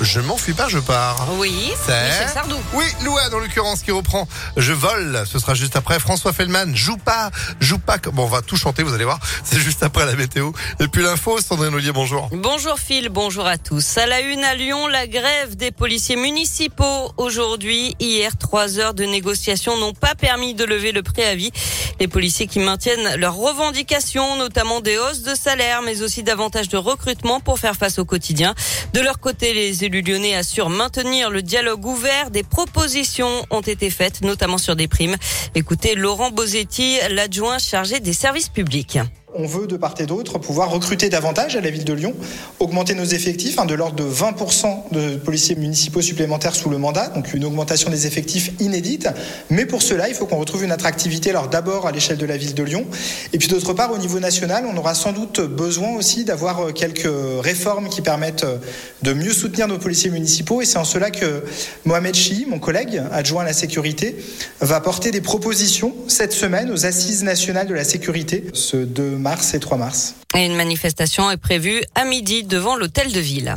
Je m'enfuis pas, je pars. Oui, C'est Michel Sardou. Oui, Louane, en l'occurrence, qui reprend Je vole. Ce sera juste après. François Fellman, joue pas, joue pas. Bon, on va tout chanter, vous allez voir. C'est juste après la météo. Et puis l'info, Sandrine Ollier, bonjour. Bonjour Phil, bonjour à tous. À la une à Lyon, la grève des policiers municipaux aujourd'hui. Hier, trois heures de négociation n'ont pas permis de lever le préavis. Les policiers qui maintiennent leurs revendications, notamment des hausses de salaire, mais aussi davantage de recrutement pour faire face au quotidien. De leur côté, les élus lyonnais assurent maintenir le dialogue ouvert. Des propositions ont été faites, notamment sur des primes. Écoutez Laurent Bosetti, l'adjoint chargé des services publics. On veut de part et d'autre pouvoir recruter davantage à la ville de Lyon, augmenter nos effectifs hein, de l'ordre de 20% de policiers municipaux supplémentaires sous le mandat, donc une augmentation des effectifs inédite. Mais pour cela, il faut qu'on retrouve une attractivité, alors d'abord à l'échelle de la ville de Lyon, et puis d'autre part au niveau national, on aura sans doute besoin aussi d'avoir quelques réformes qui permettent de mieux soutenir nos policiers municipaux, et c'est en cela que Mohamed Chi, mon collègue adjoint à la sécurité, va porter des propositions cette semaine aux assises nationales de la sécurité, ce 2 mars et 3 mars. Et une manifestation est prévue à midi devant l'hôtel de ville.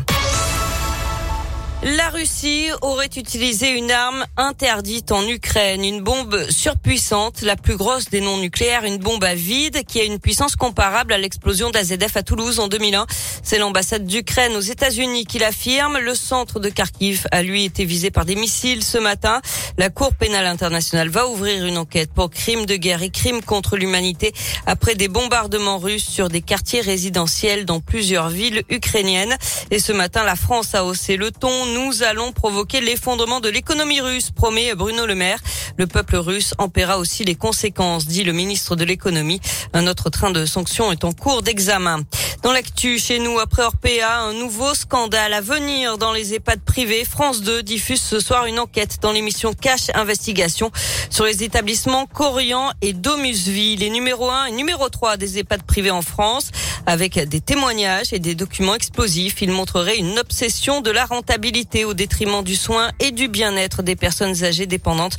La Russie aurait utilisé une arme interdite en Ukraine, une bombe surpuissante, la plus grosse des non nucléaires, une bombe à vide qui a une puissance comparable à l'explosion d'AZF à Toulouse en 2001. C'est l'ambassade d'Ukraine aux États-Unis qui l'affirme. Le centre de Kharkiv a lui été visé par des missiles ce matin. La Cour pénale internationale va ouvrir une enquête pour crimes de guerre et crimes contre l'humanité après des bombardements russes sur des quartiers résidentiels dans plusieurs villes ukrainiennes. Et ce matin, la France a haussé le ton nous allons provoquer l'effondrement de l'économie russe, promet Bruno Le Maire. Le peuple russe en paiera aussi les conséquences, dit le ministre de l'économie. Un autre train de sanctions est en cours d'examen. Dans l'actu, chez nous, après Orpea, un nouveau scandale à venir dans les EHPAD privés. France 2 diffuse ce soir une enquête dans l'émission Cash Investigation sur les établissements Corian et Domusville, les numéro 1 et numéro 3 des EHPAD privés en France. Avec des témoignages et des documents explosifs, il montrerait une obsession de la rentabilité au détriment du soin et du bien-être des personnes âgées dépendantes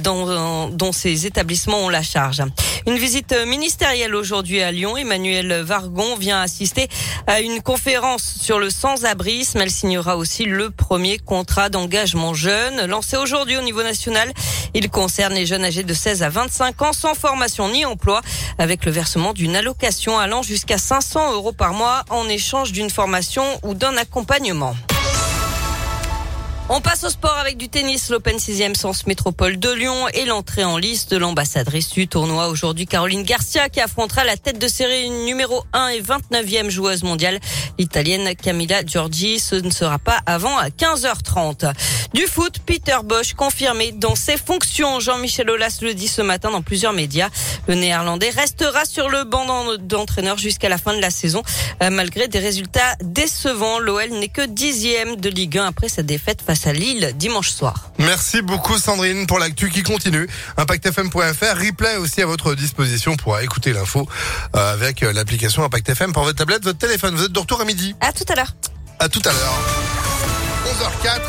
dont, dont ces établissements ont la charge. Une visite ministérielle aujourd'hui à Lyon. Emmanuel Vargon vient assister à une conférence sur le sans-abrisme. Elle signera aussi le premier contrat d'engagement jeune lancé aujourd'hui au niveau national. Il concerne les jeunes âgés de 16 à 25 ans sans formation ni emploi avec le versement d'une allocation allant jusqu'à 500 euros par mois en échange d'une formation ou d'un accompagnement. On passe au sport avec du tennis, l'Open 6e Sens Métropole de Lyon et l'entrée en liste de l'ambassadrice du tournoi. Aujourd'hui, Caroline Garcia qui affrontera la tête de série numéro 1 et 29e joueuse mondiale, l'italienne Camilla Giorgi. Ce ne sera pas avant 15h30. Du foot, Peter Bosch confirmé dans ses fonctions. Jean-Michel Aulas le dit ce matin dans plusieurs médias. Le néerlandais restera sur le banc d'entraîneur jusqu'à la fin de la saison. Malgré des résultats décevants, l'OL n'est que dixième de Ligue 1 après sa défaite face à Lille dimanche soir. Merci beaucoup Sandrine pour l'actu qui continue. ImpactFM.fr, replay aussi à votre disposition pour écouter l'info euh, avec l'application ImpactFM pour votre tablette, votre téléphone. Vous êtes de retour à midi. À tout à l'heure. À tout à l'heure. 11h04.